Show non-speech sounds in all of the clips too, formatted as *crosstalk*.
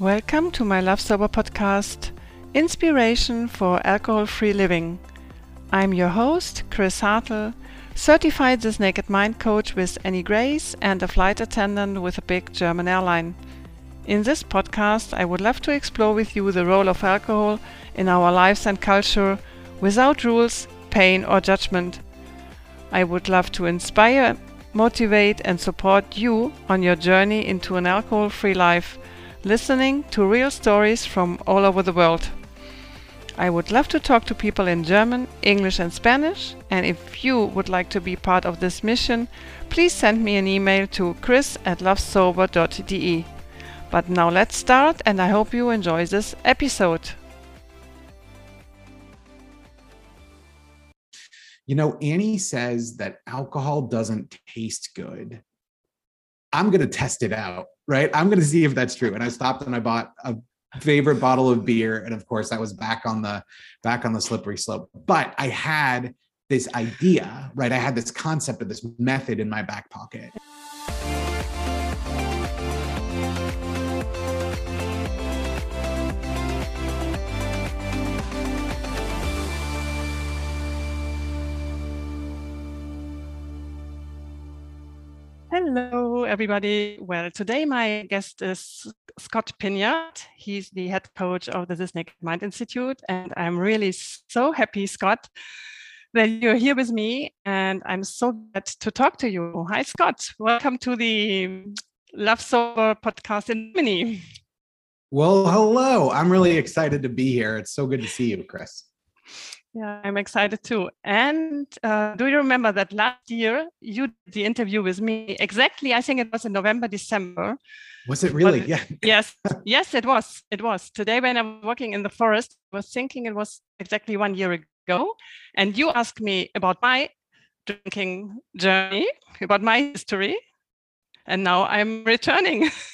Welcome to my Love Sober podcast, Inspiration for Alcohol Free Living. I'm your host, Chris Hartle, certified This Naked Mind coach with Annie Grace and a flight attendant with a big German airline. In this podcast, I would love to explore with you the role of alcohol in our lives and culture without rules, pain, or judgment. I would love to inspire, motivate, and support you on your journey into an alcohol free life, listening to real stories from all over the world. I would love to talk to people in German, English, and Spanish. And if you would like to be part of this mission, please send me an email to chris at lovesober.de. But now let's start, and I hope you enjoy this episode. You know, Annie says that alcohol doesn't taste good. I'm going to test it out, right? I'm going to see if that's true. And I stopped and I bought a favorite bottle of beer and of course that was back on the back on the slippery slope. But I had this idea, right? I had this concept of this method in my back pocket. Hello, everybody. Well, today my guest is Scott Pinyard. He's the head coach of the This Mind Institute. And I'm really so happy, Scott, that you're here with me. And I'm so glad to talk to you. Hi, Scott. Welcome to the Love Sober podcast in Germany. Well, hello. I'm really excited to be here. It's so good to see you, Chris. Yeah, I'm excited too. And uh, do you remember that last year you did the interview with me? Exactly, I think it was in November, December. Was it really? But, yeah. yes, *laughs* yes, it was. It was. Today, when I'm working in the forest, I was thinking it was exactly one year ago. And you asked me about my drinking journey, about my history. And now I'm returning. *laughs*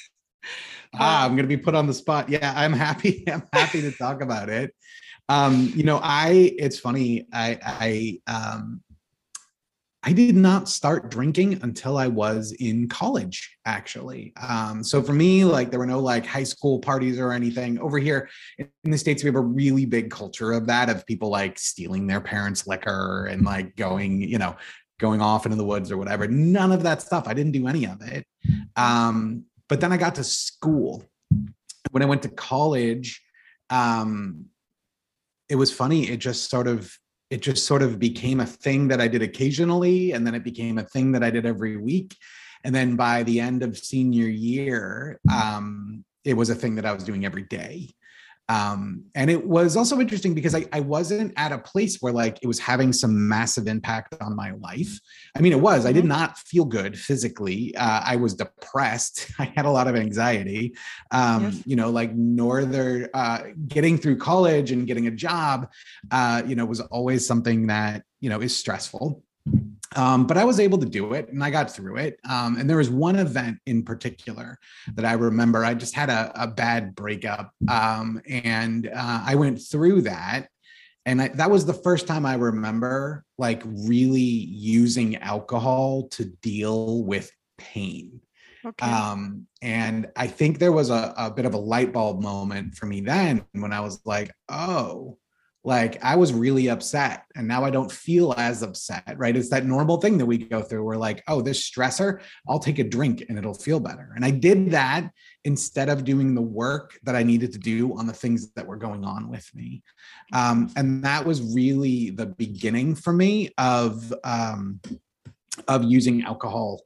ah, I'm going to be put on the spot. Yeah, I'm happy. *laughs* I'm happy to talk about it. Um, you know, I it's funny. I I um I did not start drinking until I was in college, actually. Um, so for me, like there were no like high school parties or anything. Over here in the States, we have a really big culture of that, of people like stealing their parents' liquor and like going, you know, going off into the woods or whatever. None of that stuff. I didn't do any of it. Um, but then I got to school. When I went to college, um, it was funny. It just sort of it just sort of became a thing that I did occasionally, and then it became a thing that I did every week. And then by the end of senior year, um, it was a thing that I was doing every day. Um, and it was also interesting because I, I wasn't at a place where like it was having some massive impact on my life. I mean, it was. I did Mm-hmm. not feel good physically. Uh, I was depressed. *laughs* I had a lot of anxiety. Um, Yes. You know, like northern uh, getting through college and getting a job. Uh, you know, was always something that you know is stressful. Um, but I was able to do it and I got through it. Um, and there was one event in particular that I remember. I just had a, a bad breakup. Um, and uh, I went through that. And I, that was the first time I remember like really using alcohol to deal with pain. Okay. Um, and I think there was a, a bit of a light bulb moment for me then when I was like, oh, like I was really upset and now I don't feel as upset, right? It's that normal thing that we go through. We're like, oh, this stressor, I'll take a drink and it'll feel better. And I did that instead of doing the work that I needed to do on the things that were going on with me. Um, and that was really the beginning for me of um, of using alcohol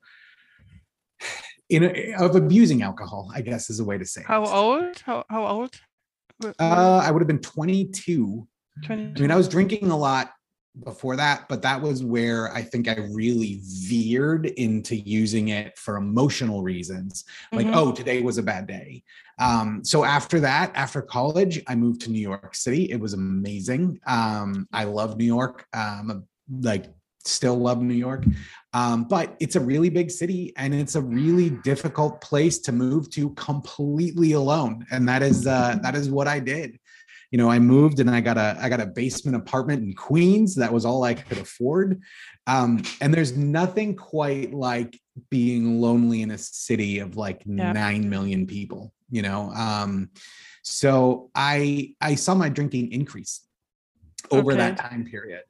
in of abusing alcohol, I guess is a way to say it. how old? How, how old? Uh, I would have been 22. I mean, I was drinking a lot before that, but that was where I think I really veered into using it for emotional reasons. Like, Mhm. oh, today was a bad day. Um, so after that, after college, I moved to New York City. It was amazing. Um, I love New York. Um, like, still love New York. Um, but it's a really big city and it's a really difficult place to move to completely alone. And that is uh, that is what I did you know i moved and i got a i got a basement apartment in queens. That was all i could afford. Um, and there's nothing quite like being lonely in a city of like Yeah. 9 million people you know? Um so i i saw my drinking increase over okay. that time period.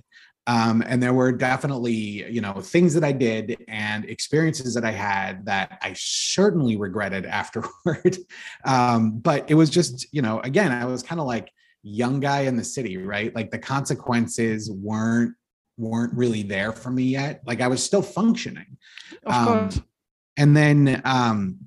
Um, and there were definitely you know things that i did and experiences that i had that i certainly regretted *laughs* afterward. Um, but it was just you know again i was kind of like young guy in the city right? Like the consequences weren't weren't really there for me yet. Like i was still functioning. Of um, course. and then um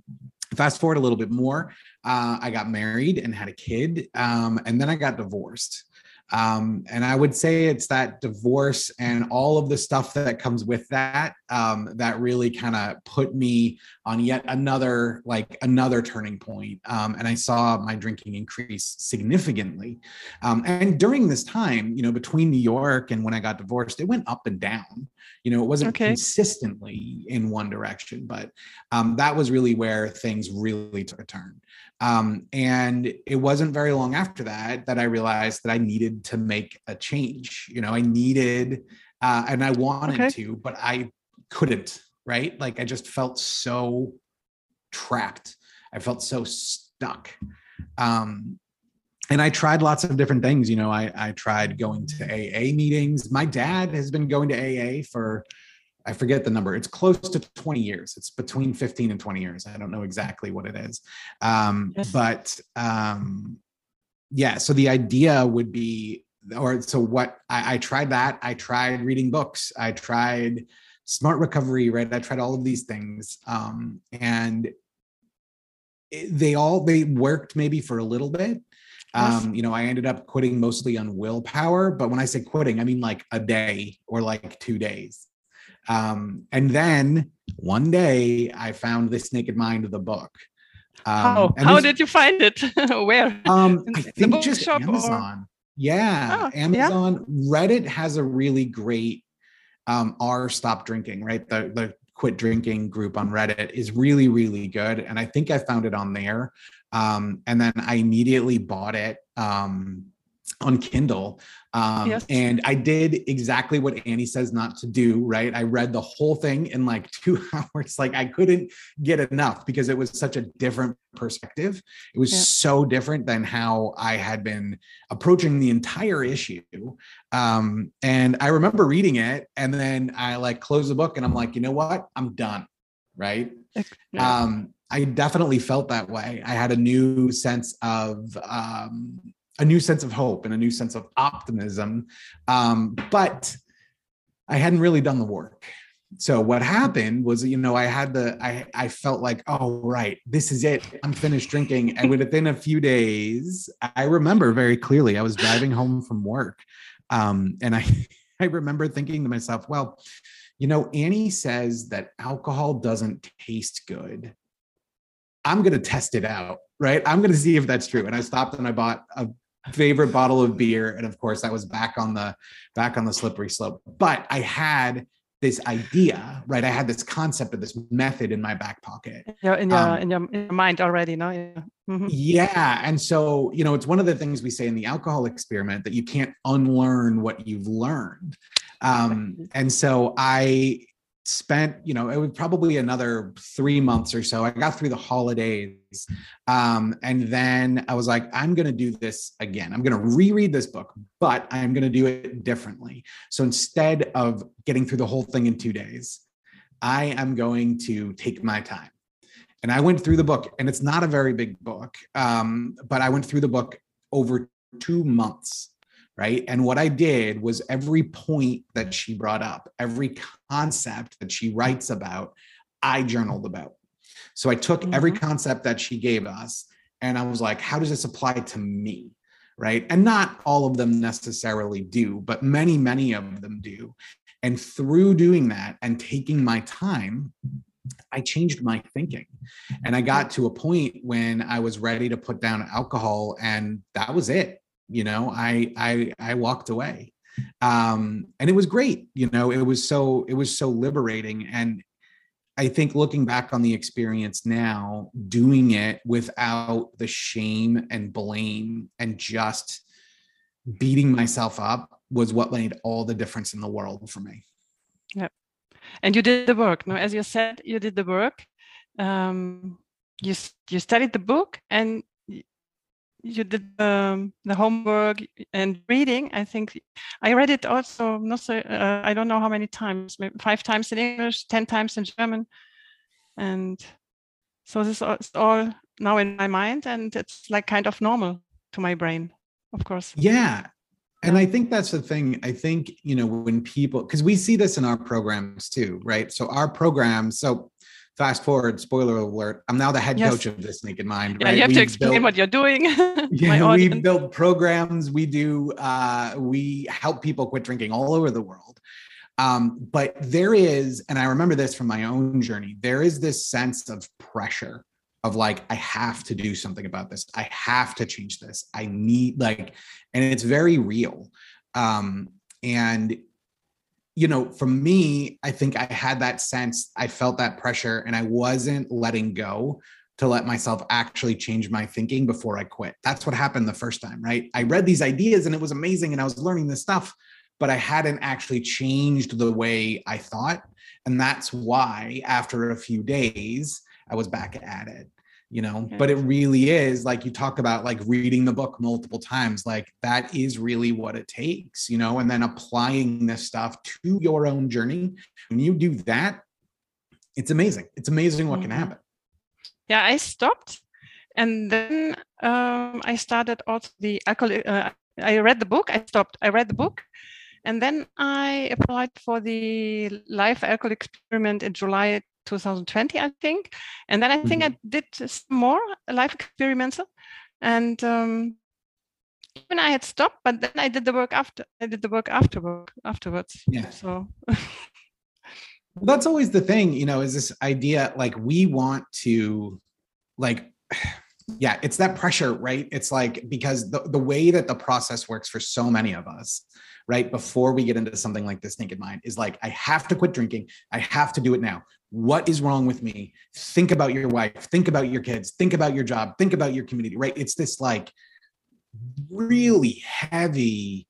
fast forward a little bit more uh, i got married and had a kid um, and then i got divorced um, and I would say it's that divorce and all of the stuff that comes with that um, that really kind of put me on yet another like another turning point. Um, and I saw my drinking increase significantly. Um, and during this time, you know, between New York and when I got divorced, it went up and down. You know, it wasn't okay. consistently in one direction, but um, that was really where things really took a turn. Um, and it wasn't very long after that that I realized that I needed to make a change. You know, I needed, uh, and I wanted okay. to, but I couldn't, right? Like I just felt so trapped. I felt so stuck. Um, and I tried lots of different things. You know, I, I tried going to AA meetings. My dad has been going to AA for I forget the number. It's close to 20 years. It's between 15 and 20 years. I don't know exactly what it is. Um, but um, yeah, so the idea would be, or so what I, I tried that. I tried reading books. I tried smart recovery, right? I tried all of these things. Um, and they all they worked maybe for a little bit um, you know, I ended up quitting mostly on willpower, but when I say quitting, I mean like a day or like two days. Um, and then one day I found this Naked Mind of the book. Um, how how did you find it? *laughs* Where? Um, I think just Amazon. Or? Yeah, oh, Amazon. Yeah? Reddit has a really great um, R Stop Drinking, right? The the quit drinking group on Reddit is really really good, and I think I found it on there. Um, and then I immediately bought it. Um, on Kindle. Um, yes. And I did exactly what Annie says not to do, right? I read the whole thing in like *laughs* two hours. Like I couldn't get enough because it was such a different perspective. It was yeah. so different than how I had been approaching the entire issue. Um, and I remember reading it and then I like closed the book and I'm like, you know what? I'm done. Right. Yeah. Um, I definitely felt that way. I had a new sense of um, a new sense of hope and a new sense of optimism. Um, but I hadn't really done the work. So what happened was, you know, I had the, I, I felt like, oh, right, this is it. I'm finished drinking. And within a few days, I remember very clearly, I was driving home from work. Um, and I, *laughs* I remember thinking to myself, well, you know, Annie says that alcohol doesn't taste good. I'm going to test it out, right? I'm going to see if that's true. And I stopped and I bought a favorite bottle of beer. And of course that was back on the back on the slippery slope. But i had this idea right? I had this concept of this method in my back pocket. Yeah in your, um, in, your in your mind already no? Yeah. Mm-hmm. yeah. And so you know it's one of the things we say in the alcohol experiment that you can't unlearn what you've learned. Um, and so i spent you know it was probably another three months or so. I got through the holidays um, and then i was like i'm going to do this again. I'm going to reread this book but i'm going to do it differently. So instead of getting through the whole thing in two days i am going to take my time. And i went through the book and it's not a very big book um, but i went through the book over two months right? And what I did was every point that she brought up, every concept that she writes about, I journaled about. So I took mm-hmm. every concept that she gave us and I was like, how does this apply to me? Right. And not all of them necessarily do, but many, many of them do. And through doing that and taking my time, I changed my thinking. And I got to a point when I was ready to put down alcohol, and that was it you know i i i walked away. Um and it was great you know it was so it was so liberating. And i think looking back on the experience now doing it without the shame and blame and just beating myself up was what made all the difference in the world for me. Yeah and you did the work. No as you said you did the work. Um you you studied the book and you did um, the homework and reading. I think I read it also. Not so, uh, I don't know how many times. Maybe five times in English, ten times in German, and so this is all now in my mind, and it's like kind of normal to my brain, of course. Yeah, and I think that's the thing. I think, you know, when people, because we see this in our programs too, right? So our programs, so fast forward, spoiler alert, I'm now the head yes. coach of This Naked Mind. Yeah, right? you have we to explain built, what you're doing. *laughs* *laughs* yeah, we build programs. We do, uh, we help people quit drinking all over the world. Um, but there is, and I remember this from my own journey, there is this sense of pressure of like, I have to do something about this. I have to change this. I need like, and it's very real. Um, and you know, for me, I think I had that sense, I felt that pressure and I wasn't letting go to let myself actually change my thinking before I quit. That's what happened the first time, right? I read these ideas and it was amazing and I was learning this stuff, but I hadn't actually changed the way I thought. And that's why after a few days, I was back at it you know okay. but it really is like you talk about like reading the book multiple times like that is really what it takes you know and then applying this stuff to your own journey when you do that it's amazing it's amazing what mm-hmm. can happen yeah i stopped and then um, i started also the alcohol uh, i read the book i stopped i read the book and then I applied for the live alcohol experiment in July 2020, I think. And then I think mm-hmm. I did some more life experimental. And um, even I had stopped, but then I did the work after. I did the work afterward, afterwards. Yeah. So. that's always the thing, you know, is this idea like we want to, like, yeah, it's that pressure, right? It's like because the, the way that the process works for so many of us right before we get into something like this naked mind is like i have to quit drinking. I have to do it now. What is wrong with me? Think about your wife. Think about your kids. Think about your job. Think about your community right? It's this like really heavy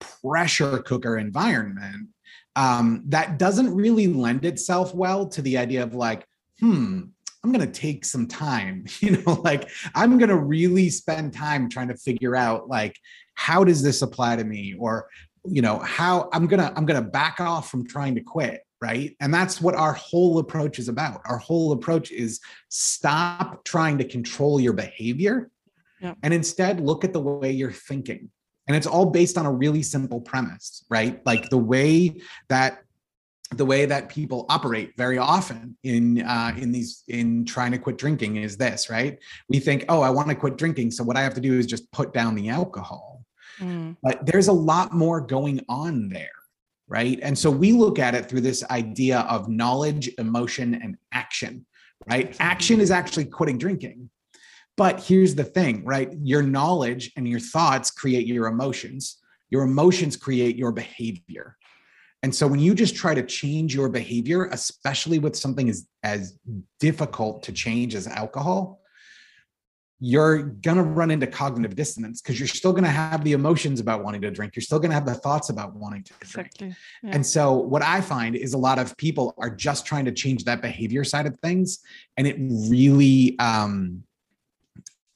pressure cooker environment um, that doesn't really lend itself well to the idea of like hmm i'm going to take some time *laughs* you know like i'm going to really spend time trying to figure out like how does this apply to me? Or you know how i'm gonna i'm gonna back off from trying to quit right? And that's what our whole approach is about. Our whole approach is stop trying to control your behavior yeah. and instead look at the way you're thinking. And it's all based on a really simple premise right? Like the way that the way that people operate very often in uh, in these in trying to quit drinking is this right we think oh i want to quit drinking so what i have to do is just put down the alcohol Mm. But there's a lot more going on there, right? And so we look at it through this idea of knowledge, emotion, and action, right? Action is actually quitting drinking. But here's the thing, right? Your knowledge and your thoughts create your emotions. Your emotions create your behavior. And so when you just try to change your behavior, especially with something as, as difficult to change as alcohol, you're going to run into cognitive dissonance because you're still going to have the emotions about wanting to drink. You're still going to have the thoughts about wanting to drink. Exactly. Yeah. And so, what I find is a lot of people are just trying to change that behavior side of things. And it really, um,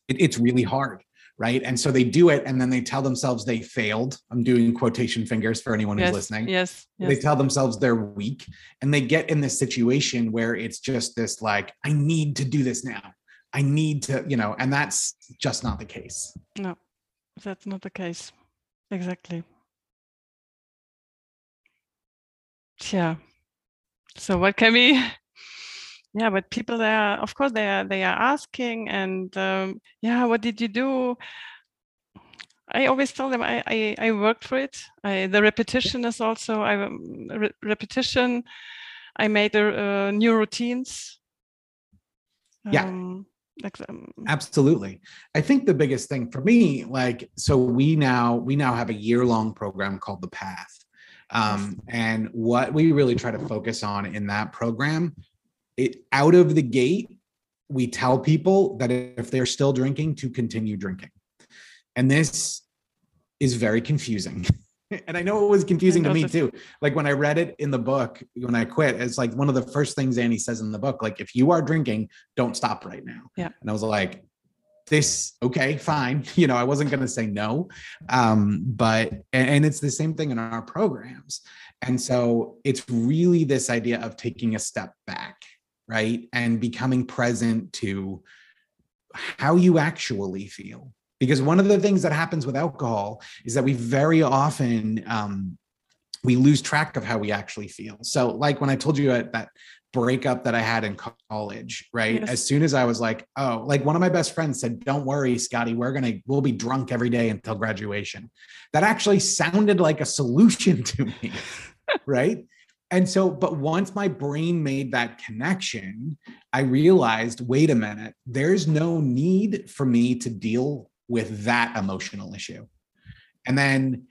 it, it's really hard. Right. And so they do it and then they tell themselves they failed. I'm doing quotation fingers for anyone yes, who's listening. Yes, yes. They tell themselves they're weak and they get in this situation where it's just this like, I need to do this now I need to, you know, and that's just not the case. No, that's not the case. Exactly. Yeah. So what can we? Yeah, but people they are, of course, they are they are asking, and um, yeah, what did you do? I always tell them I I, I worked for it. I, the repetition is also I um, re- repetition. I made uh, new routines. Yeah. Um, absolutely i think the biggest thing for me like so we now we now have a year long program called the path um, and what we really try to focus on in that program it out of the gate we tell people that if they're still drinking to continue drinking and this is very confusing *laughs* and I know it was confusing to me too. Like when I read it in the book, when I quit, it's like one of the first things Annie says in the book, like, if you are drinking, don't stop right now. Yeah. And I was like, this, okay, fine. *laughs* You know, I wasn't going to say no. Um, but, and, and it's the same thing in our programs. And so it's really this idea of taking a step back, right? And becoming present to how you actually feel. Because one of the things that happens with alcohol is that we very often um, we lose track of how we actually feel. So like when i told you that breakup that i had in college right? Yes. as soon as i was like oh like one of my best friends said don't worry scotty we're gonna we'll be drunk every day until graduation. That actually sounded like a solution *laughs* to me right and so but once my brain made that connection i realized wait a minute there's no need for me to deal with that emotional issue. And then,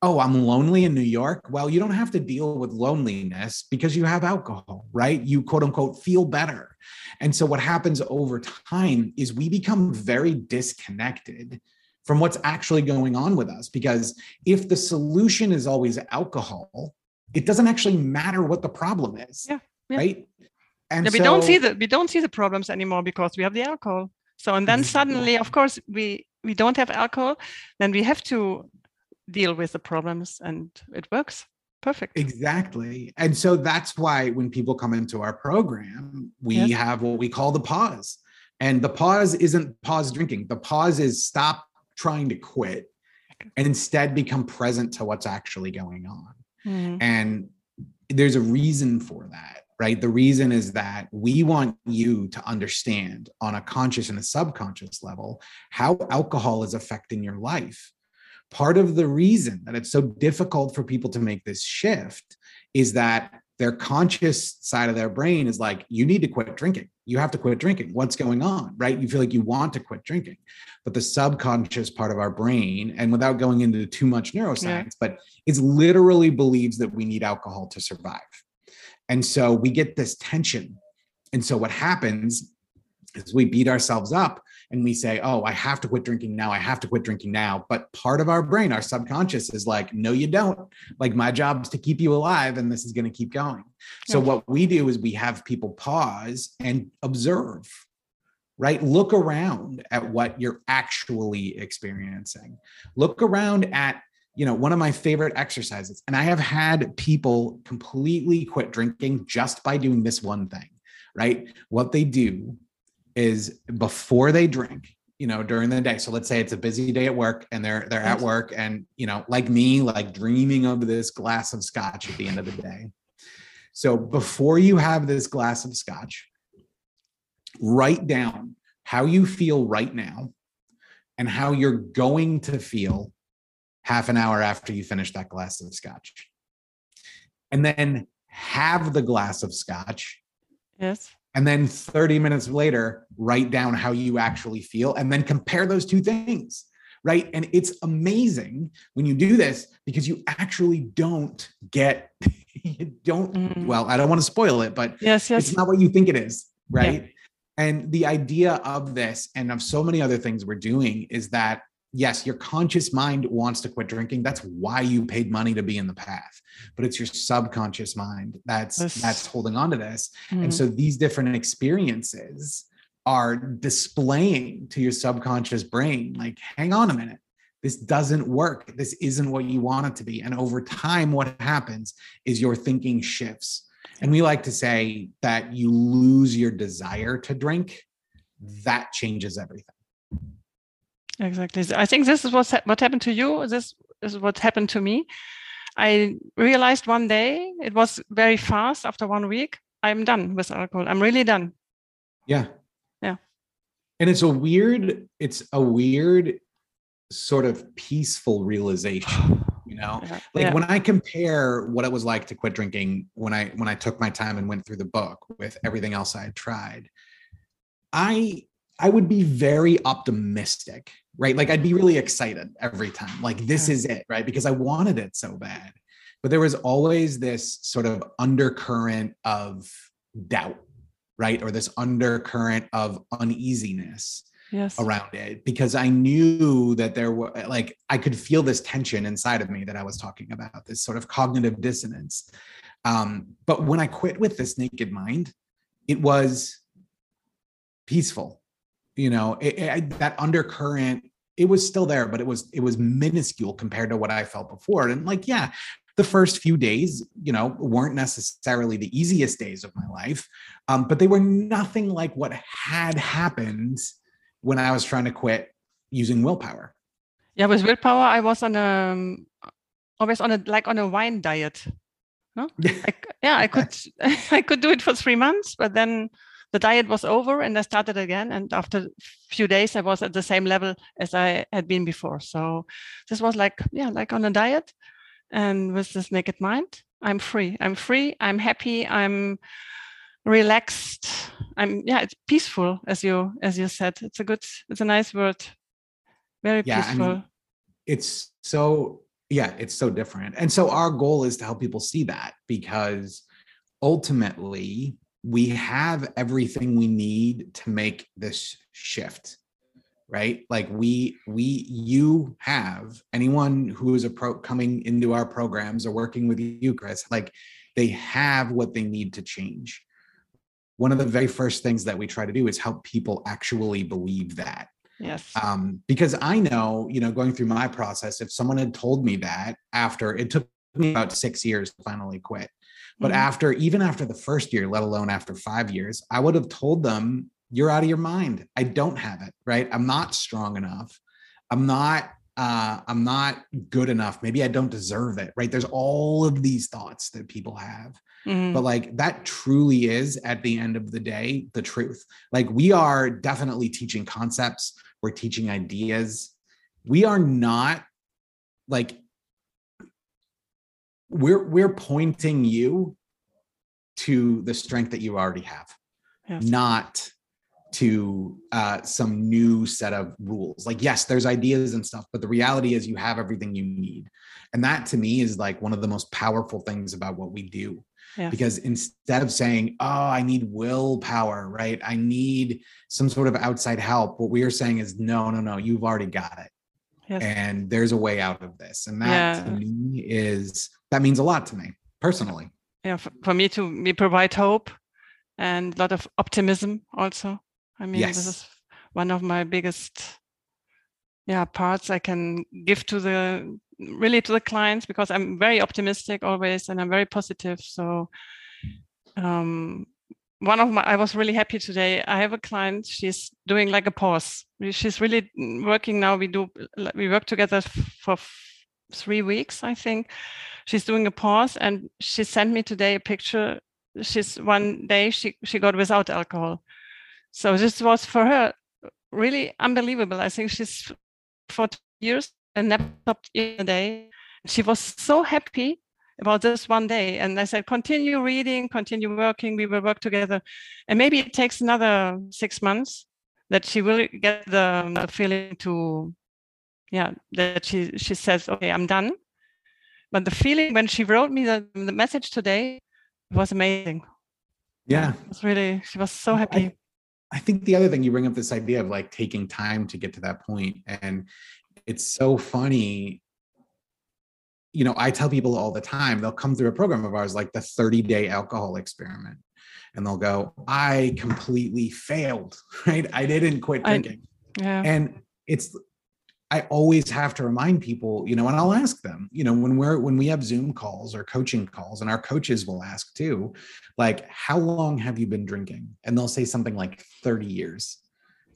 oh, I'm lonely in New York. Well, you don't have to deal with loneliness because you have alcohol, right? You quote unquote feel better. And so, what happens over time is we become very disconnected from what's actually going on with us. Because if the solution is always alcohol, it doesn't actually matter what the problem is. Yeah. yeah. Right. And yeah, we so, don't see the we don't see the problems anymore because we have the alcohol. So and then suddenly, of course, we we don't have alcohol, then we have to deal with the problems, and it works perfect. Exactly, and so that's why when people come into our program, we yes. have what we call the pause, and the pause isn't pause drinking. The pause is stop trying to quit, and instead become present to what's actually going on. Mm. And there's a reason for that right? The reason is that we want you to understand on a conscious and a subconscious level how alcohol is affecting your life. Part of the reason that it's so difficult for people to make this shift is that their conscious side of their brain is like, you need to quit drinking. You have to quit drinking. What's going on? Right? You feel like you want to quit drinking. But the subconscious part of our brain, and without going into too much neuroscience, yeah. but it literally believes that we need alcohol to survive. And so we get this tension. And so what happens is we beat ourselves up and we say, Oh, I have to quit drinking now. I have to quit drinking now. But part of our brain, our subconscious is like, No, you don't. Like, my job is to keep you alive and this is going to keep going. So, what we do is we have people pause and observe, right? Look around at what you're actually experiencing. Look around at you know, one of my favorite exercises. And I have had people completely quit drinking just by doing this one thing, right? What they do is before they drink, you know, during the day. So let's say it's a busy day at work and they're they're at work and you know, like me, like dreaming of this glass of scotch at the end of the day. So before you have this glass of scotch, write down how you feel right now and how you're going to feel half an hour after you finish that glass of scotch. And then have the glass of scotch. Yes. And then 30 minutes later, write down how you actually feel and then compare those two things. Right. And it's amazing when you do this because you actually don't get, *laughs* you don't, mm. well, I don't want to spoil it, but yes, yes. it's not what you think it is. Right. Yeah. And the idea of this and of so many other things we're doing is that yes, your conscious mind wants to quit drinking. That's why you paid money to be in the path. But it's your subconscious mind that's this... that's holding on to this. Mm-hmm. And so these different experiences are displaying to your subconscious brain like hang on a minute. This doesn't work. This isn't what you want it to be. And over time what happens is your thinking shifts. And we like to say that you lose your desire to drink. That changes everything. Exactly. I think this is what what happened to you. This is what happened to me. I realized one day it was very fast. After one week, I'm done with alcohol. I'm really done. Yeah. Yeah. And it's a weird. It's a weird sort of peaceful realization. *sighs* You know, yeah. like yeah. when I compare what it was like to quit drinking when I when I took my time and went through the book with everything else I had tried, I I would be very optimistic right? Like I'd be really excited every time. Like this is it, right? Because I wanted it so bad. But there was always this sort of undercurrent of doubt, right? Or this undercurrent of uneasiness. yes. around it because I knew that there were like I could feel this tension inside of me that I was talking about, this sort of cognitive dissonance. Um, but when I quit with this naked mind, it was peaceful. You know, it, it, that undercurrent, it was still there, but it was it was minuscule compared to what I felt before. And like, yeah, the first few days, you know, weren't necessarily the easiest days of my life, um, but they were nothing like what had happened when I was trying to quit using willpower. Yeah, with willpower, I was on a um, always on a like on a wine diet. No, *laughs* I, yeah, I could *laughs* *laughs* I could do it for three months, but then the diet was over and I started again. And after a few days, I was at the same level as I had been before. So this was like yeah, like on a diet, and with this naked mind, I'm free. I'm free. I'm happy. I'm relaxed i'm yeah it's peaceful as you as you said it's a good it's a nice word very yeah, peaceful I mean, it's so yeah it's so different and so our goal is to help people see that because ultimately we have everything we need to make this shift right? Like we we you have anyone who is a pro coming into our programs or working with you chris like they have what they need to change. One of the very first things that we try to do is help people actually believe that. Yes. Um, because i know you know going through my process if someone had told me that after it took me about six years to finally quit but mm-hmm. after even after the first year let alone after five years i would have told them you're out of your mind i don't have it right i'm not strong enough i'm not uh, I'm not good enough. Maybe I don't deserve it, right? There's all of these thoughts that people have. Mm-hmm. But like that truly is at the end of the day, the truth. Like we are definitely teaching concepts, we're teaching ideas. We are not like we're we're pointing you to the strength that you already have, not to uh, some new set of rules. Like, yes, there's ideas and stuff, but the reality is you have everything you need. And that to me is like one of the most powerful things about what we do. Yeah. Because instead of saying, oh, I need willpower, right? I need some sort of outside help, what we are saying is, no, no, no, you've already got it. Yes. And there's a way out of this. And that yeah. to me is, that means a lot to me personally. Yeah. For, me to we provide hope and a lot of optimism also I mean, yes. this is one of my biggest yeah parts I can give to the really to the clients because I'm very optimistic always and I'm very positive. So um, one of my I was really happy today. I have a client. She's doing like a pause. She's really working now. We do we work together for three weeks, I think. She's doing a pause, and she sent me today a picture. She's one day she she got without alcohol, so this was for her really unbelievable. I think she's for years and never stopped in a day. She was so happy about this one day. And I said, continue reading, continue working. We will work together. And maybe it takes another six months that she will get the, the feeling to, yeah, that she, she says, okay, I'm done. But the feeling when she wrote me the, the message today was amazing. Yeah. It was really, she was so happy. I, I think the other thing you bring up this idea of like taking time to get to that point, and it's so funny. You know, I tell people all the time, they'll come through a program of ours like the 30 day alcohol experiment, and they'll go, I completely failed, *laughs* right? I didn't quit drinking. I, yeah. And it's I always have to remind people, you know, and I'll ask them, you know, when we're when we have Zoom calls or coaching calls, and our coaches will ask too, like, how long have you been drinking? And they'll say something like 30 years.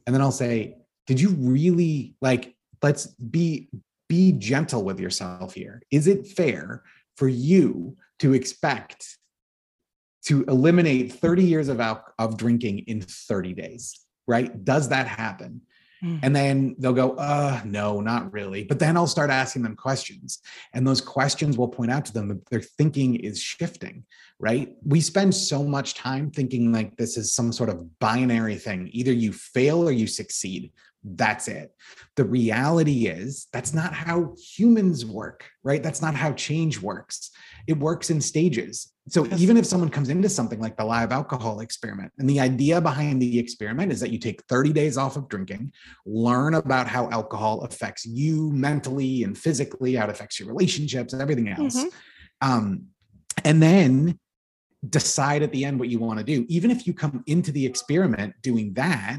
And then I'll say, did you really like let's be be gentle with yourself here. Is it fair for you to expect to eliminate 30 years of al- of drinking in 30 days? Right? Does that happen? Mm. And then they'll go, uh, no, not really. But then I'll start asking them questions. And those questions will point out to them that their thinking is shifting, right? We spend so much time thinking like this is some sort of binary thing. Either you fail or you succeed. That's it. The reality is that's not how humans work, right? That's not how change works. It works in stages. So even if someone comes into something like the live alcohol experiment, and the idea behind the experiment is that you take 30 days off of drinking, learn about how alcohol affects you mentally and physically, how it affects your relationships and everything else. Mm-hmm. Um, and then decide at the end what you want to do. Even if you come into the experiment doing that,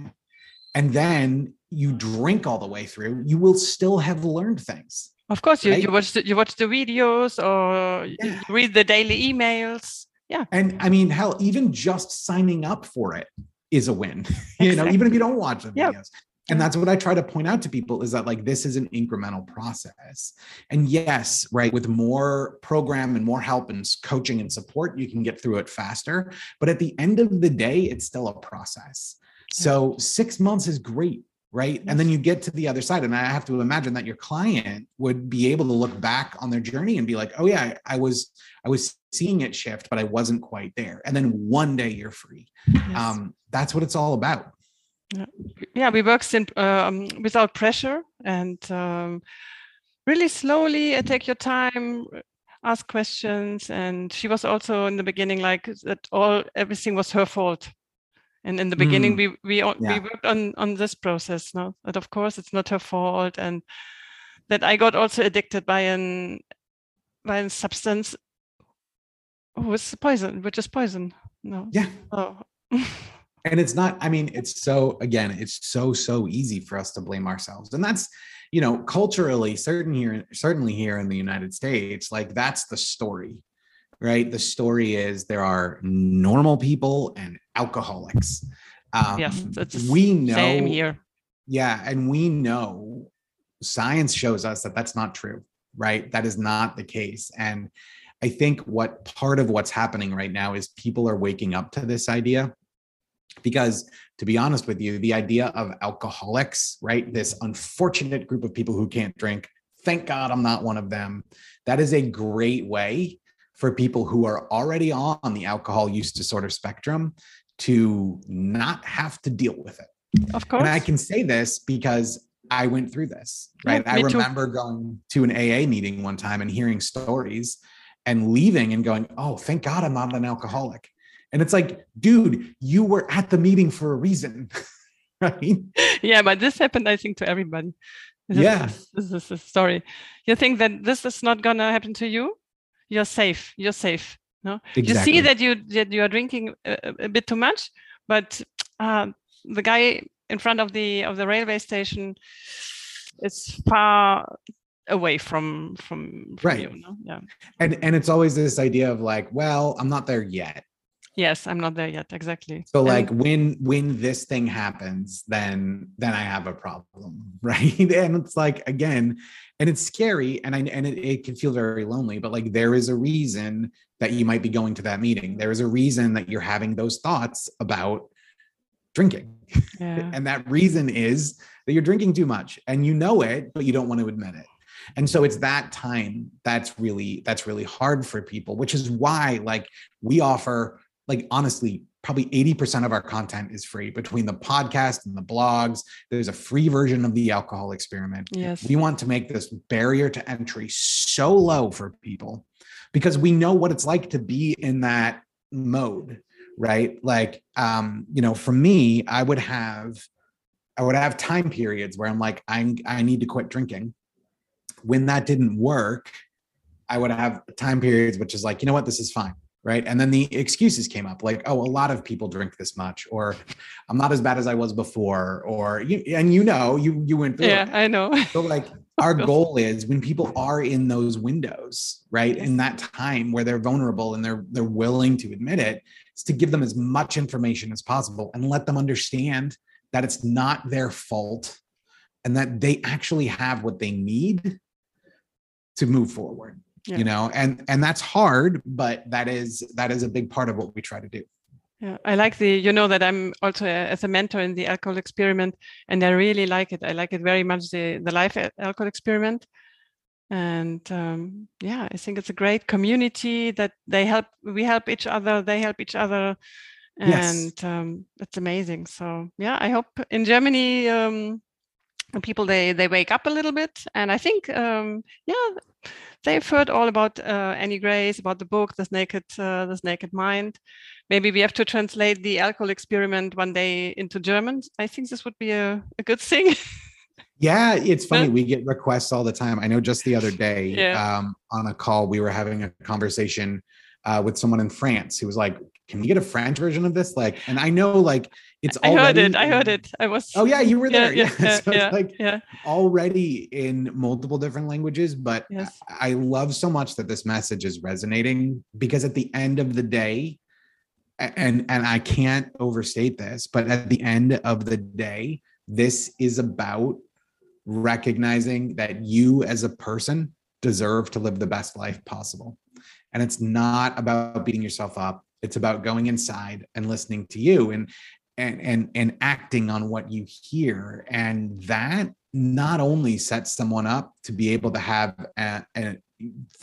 and then you drink all the way through, you will still have learned things. Of course, you, right? you watch the, you watch the videos or yeah. you read the daily emails. Yeah. And I mean, hell, even just signing up for it is a win. Exactly. *laughs* you know, even if you don't watch the videos. Yep. And that's what I try to point out to people is that like this is an incremental process. And yes, right, with more program and more help and coaching and support, you can get through it faster. But at the end of the day, it's still a process. So six months is great right? And then you get to the other side and i have to imagine that your client would be able to look back on their journey and be like oh yeah i was i was seeing it shift but i wasn't quite there. And then one day you're free. Yes. um, that's what it's all about. Yeah. We work in, um, without pressure and um, really slowly take your time ask questions and she was also in the beginning like that all everything was her fault and in the beginning, mm. we we yeah. we worked on on this process. No, that of course it's not her fault, and that I got also addicted by an by a substance was poison, which is poison. No. Yeah. Oh. *laughs* and it's not. I mean, it's so again, it's so so easy for us to blame ourselves, and that's you know culturally certain here certainly here in the united states like that's the story right? The story is there are normal people and alcoholics. Um, yes, we know. Same here. Yeah, and we know science shows us that that's not true, right? That is not the case, and I think what part of what's happening right now is people are waking up to this idea because to be honest with you the idea of alcoholics right this unfortunate group of people who can't drink thank god i'm not one of them that is a great way for people who are already on the alcohol use disorder spectrum to not have to deal with it. Of course. And I can say this because I went through this, right? Yeah, I remember too. going to an AA meeting one time and hearing stories and leaving and going, oh, thank God I'm not an alcoholic. And it's like, dude, you were at the meeting for a reason, *laughs* right? Yeah, but this happened, I think, to everybody. This yeah. Is, this is a story. You think that this is not going to happen to you? You're safe you're safe no? Exactly. you see that you that you are drinking a, a bit too much but uh, the guy in front of the of the railway station is far away from from, from right. you, no? yeah. And and it's always this idea of like well i'm not there yet. Yes i'm not there yet exactly. So like when when this thing happens then then i have a problem *laughs* right? And it's like again and it's scary and i and it, it can feel very lonely but like there is a reason that you might be going to that meeting. There is a reason that you're having those thoughts about drinking. Yeah. *laughs* and that reason is that you're drinking too much and you know it but you don't want to admit it. And so it's that time that's really that's really hard for people which is why like we offer like honestly probably 80% of our content is free between the podcast and the blogs. There's a free version of the alcohol experiment. Yes. We want to make this barrier to entry so low for people because we know what it's like to be in that mode right? Like um you know for me i would have i would have time periods where i'm like i i need to quit drinking. When that didn't work i would have time periods which is like you know what? This is fine right? And then the excuses came up like oh a lot of people drink this much or i'm not as bad as i was before or you and you know you you went through yeah it. i know. so like *laughs* our goal is when people are in those windows right in that time where they're vulnerable and they're they're willing to admit it is to give them as much information as possible and let them understand that it's not their fault and that they actually have what they need to move forward yeah. you know and and that's hard but that is that is a big part of what we try to do. Yeah i like the you know that i'm also a, as a mentor in the alcohol experiment and i really like it. I like it very much the the live alcohol experiment. And um, yeah i think it's a great community that they help we help each other they help each other. And yes. um, it's amazing. So yeah i hope in germany um, people they they wake up a little bit. And i think um yeah they've heard all about uh, annie grace about the book this naked uh, this naked mind. Maybe we have to translate the alcohol experiment one day into german. I think this would be a, a good thing. *laughs* Yeah it's funny we get requests all the time. I know just the other day *laughs* Yeah. um, on a call we were having a conversation uh, with someone in france who was like can we get a french version of this? Like and i know like it's i heard it i heard it. I was oh yeah you were there. yeah *laughs* yeah, so yeah, like yeah. already in multiple different languages but Yes. I, I love so much that this message is resonating because at the end of the day and and i can't overstate this but at the end of the day this is about recognizing that you as a person deserve to live the best life possible. And it's not about beating yourself up. It's about going inside and listening to you. And and and and acting on what you hear. And that not only sets someone up to be able to have a, a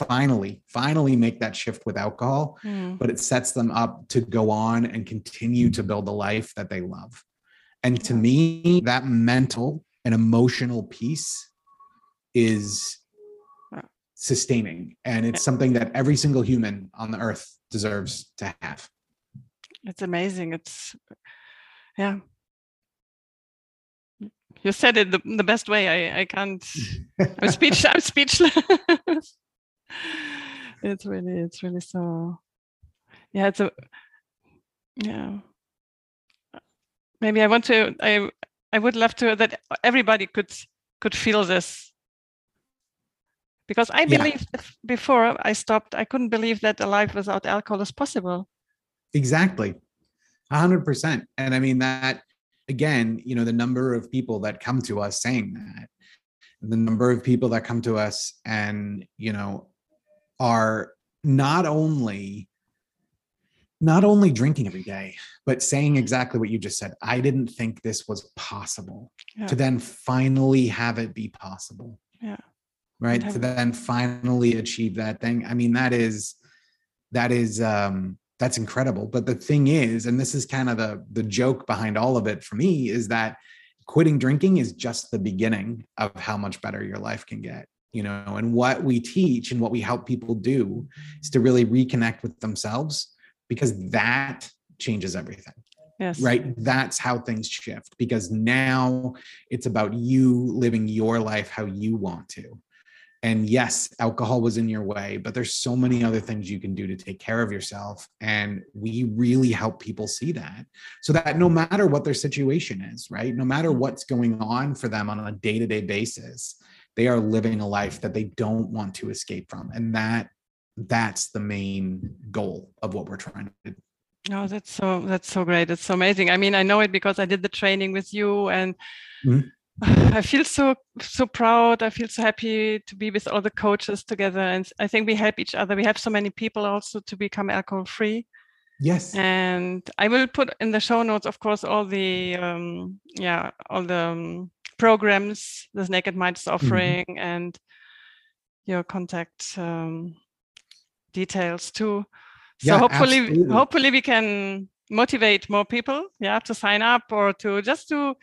finally finally make that shift with alcohol Hmm. but it sets them up to go on and continue to build a life that they love. And to me that mental and emotional piece is sustaining. And it's something that every single human on the earth deserves to have. It's amazing. It's yeah. You said it the, the best way. I i can't *laughs* i'm speech i'm speechless. *laughs* It's really it's really so yeah it's a yeah. Maybe i want to i i would love to that everybody could could feel this. Because i Yeah. believed before i stopped i couldn't believe that a life without alcohol is possible. Exactly. A hundred percent. And I mean that again, you know, the number of people that come to us saying that, the number of people that come to us and, you know, are not only not only drinking every day, but saying exactly what you just said. I didn't think this was possible. Yeah. To then finally have it be possible. Yeah. Right. To then finally achieve that thing. I mean, that is that is um that's incredible. But the thing is and this is kind of the the joke behind all of it for me is that quitting drinking is just the beginning of how much better your life can get you know? And what we teach and what we help people do is to really reconnect with themselves because that changes everything yes. right? That's how things shift because now it's about you living your life how you want to and yes alcohol was in your way but there's so many other things you can do to take care of yourself and we really help people see that so that no matter what their situation is right no matter what's going on for them on a day-to-day basis they are living a life that they don't want to escape from and that that's the main goal of what we're trying to do Oh, that's so that's so great. It's so amazing. I mean, I know it because I did the training with you and Mhm. *laughs* I feel so so proud. I feel so happy to be with all the coaches together and I think we help each other. We have so many people also to become alcohol free. yes And I will put in the show notes, of course, all the um, yeah, all the um, programs this Naked Mind is offering and your contact um, details too. So Yeah, hopefully, absolutely. hopefully we can motivate more people, yeah, to sign up or to just to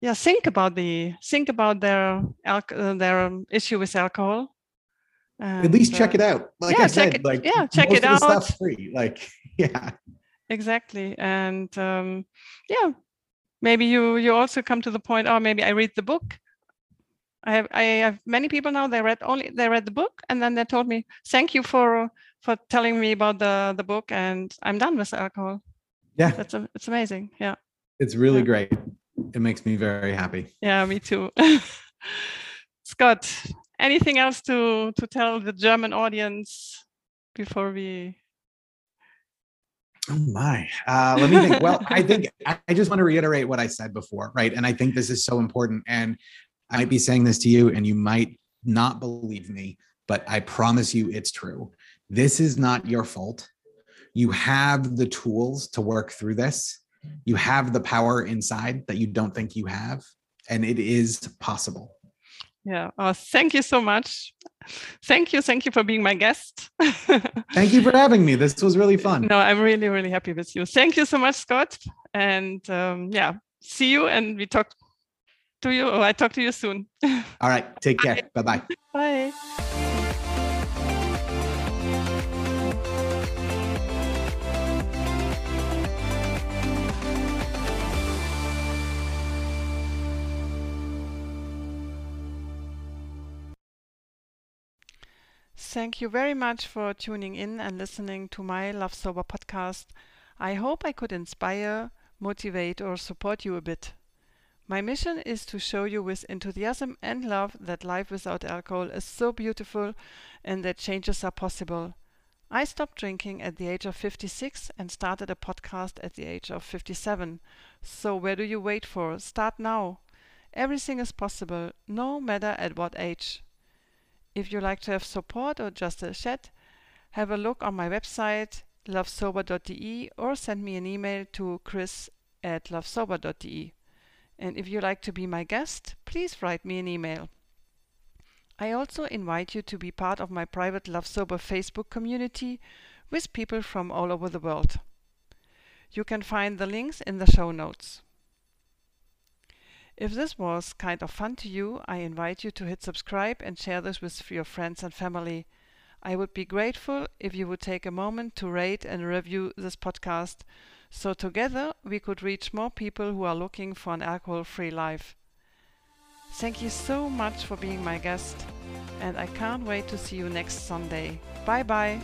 yeah think about the think about their uh, their issue with alcohol. at least check it out. Like yeah, I check said, it- like yeah, check it the stuff's out. free. Like, *laughs* yeah, exactly and um yeah maybe you you also come to the point oh maybe i read the book i have i have many people now they read only they read the book and then they told me thank you for for telling me about the the book and i'm done with alcohol yeah, that's a, it's amazing yeah it's really Yeah. great. It makes me very happy. yeah me too *laughs* scott anything else to to tell the german audience before we Oh my. Uh, let me think. Well, I think I *laughs* I just want to reiterate what I said before, right? And I think this is so important. And I might be saying this to you, and you might not believe me, but I promise you it's true. This is not your fault. You have the tools to work through this. You have the power inside that you don't think you have, and it is possible. yeah oh thank you so much thank you thank you for being my guest *laughs* Thank you for having me. This was really fun. No, I'm really, really happy with you. Thank you so much, Scott. And um, yeah, see you and we talk to you. Oh, I talk to you soon. *laughs* All right. Take care. Bye-bye. Bye. Thank you very much for tuning in and listening to my Love Sober podcast. I hope I could inspire, motivate, or support you a bit. My mission is to show you with enthusiasm and love that life without alcohol is so beautiful and that changes are possible. I stopped drinking at the age of 56 and started a podcast at the age of 57. So, where do you wait for? Start now. Everything is possible, no matter at what age. If you like to have support or just a chat, have a look on my website lovesober.de or send me an email to chris at lovesober.de. And if you like to be my guest, please write me an email. I also invite you to be part of my private Love Sober Facebook community with people from all over the world. You can find the links in the show notes. If this was kind of fun to you, I invite you to hit subscribe and share this with your friends and family. I would be grateful if you would take a moment to rate and review this podcast so together we could reach more people who are looking for an alcohol free life. Thank you so much for being my guest, and I can't wait to see you next Sunday. Bye bye.